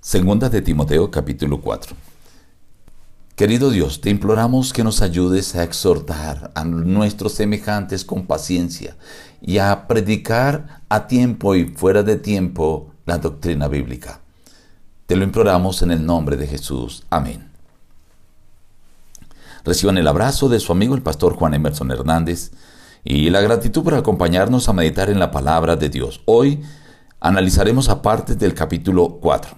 Segunda de Timoteo capítulo 4. Querido Dios, te imploramos que nos ayudes a exhortar a nuestros semejantes con paciencia y a predicar a tiempo y fuera de tiempo la doctrina bíblica. Te lo imploramos en el nombre de Jesús. Amén. Reciban el abrazo de su amigo el pastor Juan Emerson Hernández y la gratitud por acompañarnos a meditar en la palabra de Dios. Hoy analizaremos a partes del capítulo 4.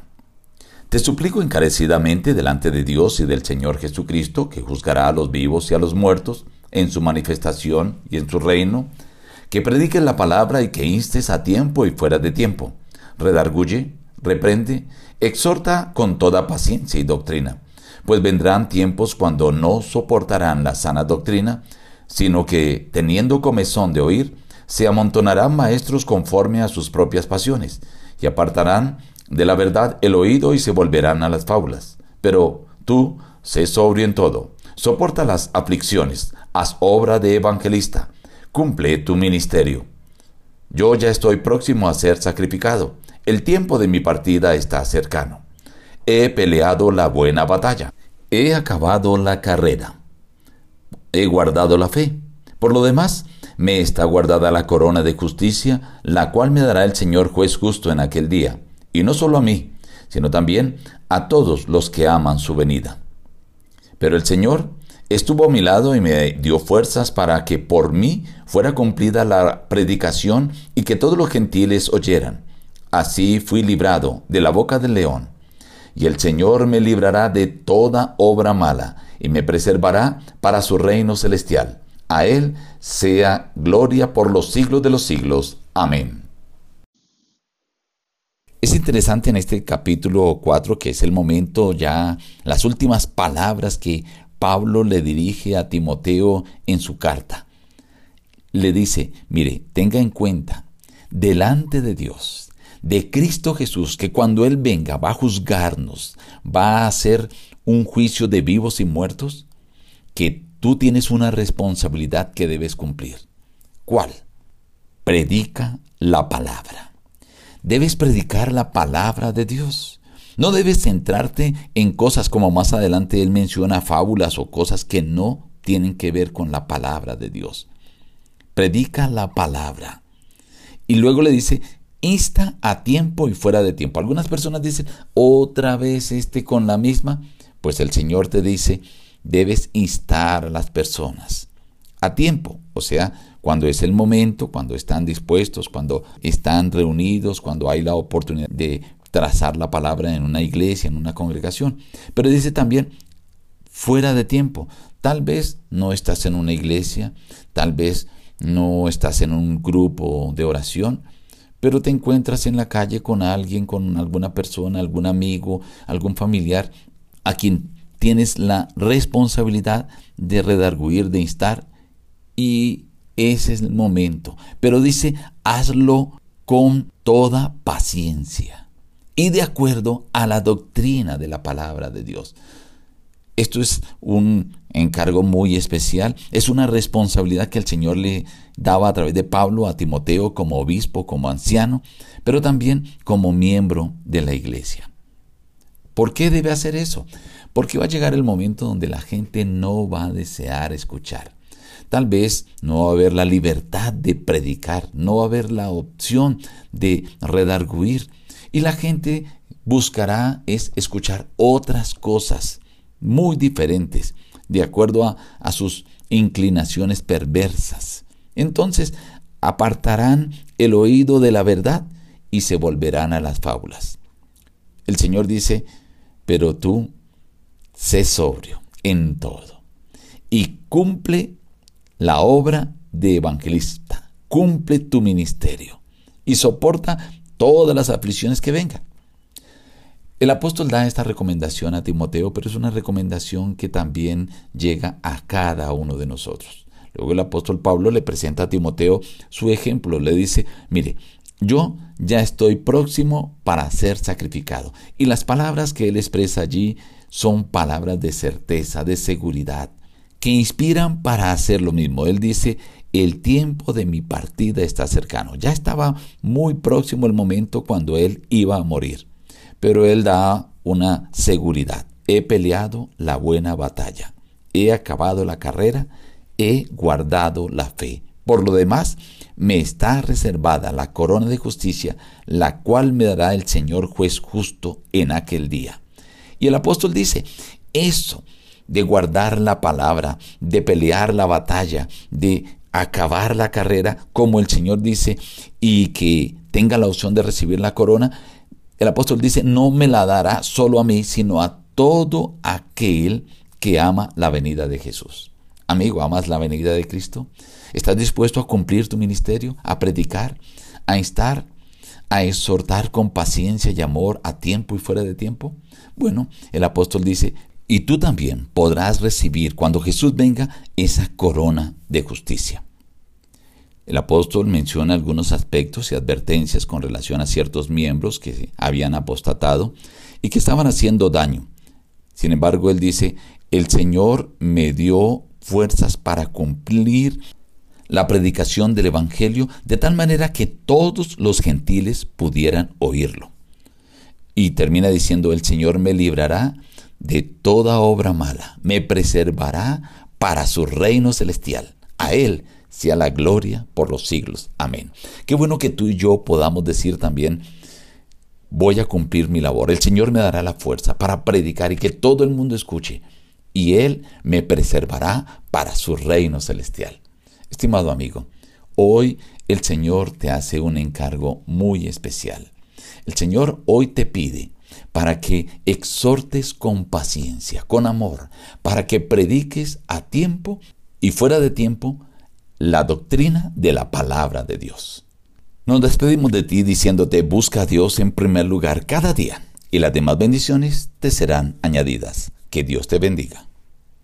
Te suplico encarecidamente delante de Dios y del Señor Jesucristo, que juzgará a los vivos y a los muertos en su manifestación y en su reino, que prediques la palabra y que instes a tiempo y fuera de tiempo. Redarguye, reprende, exhorta con toda paciencia y doctrina, pues vendrán tiempos cuando no soportarán la sana doctrina, sino que, teniendo comezón de oír, se amontonarán maestros conforme a sus propias pasiones, y apartarán de la verdad el oído y se volverán a las fábulas. Pero tú, sé sobrio en todo, soporta las aflicciones, haz obra de evangelista, cumple tu ministerio. Yo ya estoy próximo a ser sacrificado, el tiempo de mi partida está cercano. He peleado la buena batalla, he acabado la carrera, he guardado la fe. Por lo demás, me está guardada la corona de justicia, la cual me dará el Señor juez justo en aquel día, y no solo a mí, sino también a todos los que aman su venida. Pero el Señor estuvo a mi lado y me dio fuerzas para que por mí fuera cumplida la predicación y que todos los gentiles oyeran. Así fui librado de la boca del león. Y el Señor me librará de toda obra mala y me preservará para su reino celestial. A Él sea gloria por los siglos de los siglos. Amén. Es interesante en este capítulo 4 que es el momento ya, las últimas palabras que Pablo le dirige a Timoteo en su carta. Le dice, mire, tenga en cuenta, delante de Dios, de Cristo Jesús, que cuando Él venga va a juzgarnos, va a hacer un juicio de vivos y muertos, que tú tienes una responsabilidad que debes cumplir. ¿Cuál? Predica la palabra. Debes predicar la palabra de Dios. No debes centrarte en cosas como más adelante él menciona, fábulas o cosas que no tienen que ver con la palabra de Dios. Predica la palabra. Y luego le dice, insta a tiempo y fuera de tiempo. Algunas personas dicen, otra vez este con la misma. Pues el Señor te dice, debes instar a las personas a tiempo, o sea, cuando es el momento, cuando están dispuestos, cuando están reunidos, cuando hay la oportunidad de trazar la palabra en una iglesia, en una congregación. Pero dice también, fuera de tiempo, tal vez no estás en una iglesia, tal vez no estás en un grupo de oración, pero te encuentras en la calle con alguien, con alguna persona, algún amigo, algún familiar, a quien tienes la responsabilidad de redarguir, de instar, y ese es el momento. Pero dice, hazlo con toda paciencia y de acuerdo a la doctrina de la palabra de Dios. Esto es un encargo muy especial, es una responsabilidad que el Señor le daba a través de Pablo a Timoteo como obispo, como anciano, pero también como miembro de la iglesia. ¿Por qué debe hacer eso? Porque va a llegar el momento donde la gente no va a desear escuchar. Tal vez no va a haber la libertad de predicar, no va a haber la opción de redarguir. Y la gente buscará es escuchar otras cosas muy diferentes, de acuerdo a, a sus inclinaciones perversas. Entonces apartarán el oído de la verdad y se volverán a las fábulas. El Señor dice, pero tú sé sobrio en todo y cumple la obra de evangelista, cumple tu ministerio y soporta todas las aflicciones que vengan. El apóstol da esta recomendación a Timoteo, pero es una recomendación que también llega a cada uno de nosotros. Luego el apóstol Pablo le presenta a Timoteo su ejemplo, le dice, mire, yo ya estoy próximo para ser sacrificado. Y las palabras que él expresa allí son palabras de certeza, de seguridad, que inspiran para hacer lo mismo. Él dice, el tiempo de mi partida está cercano. Ya estaba muy próximo el momento cuando él iba a morir. pero él da una seguridad. He peleado la buena batalla, he acabado la carrera, he guardado la fe. Por lo demás, me está reservada la corona de justicia, la cual me dará el Señor juez justo en aquel día. Y el apóstol dice, eso de guardar la palabra, de pelear la batalla, de acabar la carrera, como el Señor dice, y que tenga la opción de recibir la corona, el apóstol dice, no me la dará solo a mí, sino a todo aquel que ama la venida de Jesús. Amigo, ¿amas la venida de Cristo? ¿Estás dispuesto a cumplir tu ministerio, a predicar, a instar, a exhortar con paciencia y amor a tiempo y fuera de tiempo? Bueno, el apóstol dice, y tú también podrás recibir cuando Jesús venga esa corona de justicia. El apóstol menciona algunos aspectos y advertencias con relación a ciertos miembros que habían apostatado y que estaban haciendo daño. Sin embargo, él dice, el Señor me dio fuerzas para cumplir la predicación del Evangelio de tal manera que todos los gentiles pudieran oírlo. Y termina diciendo, el Señor me librará de toda obra mala, me preservará para su reino celestial. A Él sea la gloria por los siglos. Amén. Qué bueno que tú y yo podamos decir también, voy a cumplir mi labor. El Señor me dará la fuerza para predicar y que todo el mundo escuche. Y Él me preservará para su reino celestial. Estimado amigo, hoy el Señor te hace un encargo muy especial. El Señor hoy te pide para que exhortes con paciencia, con amor, para que prediques a tiempo y fuera de tiempo la doctrina de la palabra de Dios. Nos despedimos de ti diciéndote busca a Dios en primer lugar cada día y las demás bendiciones te serán añadidas. Que Dios te bendiga.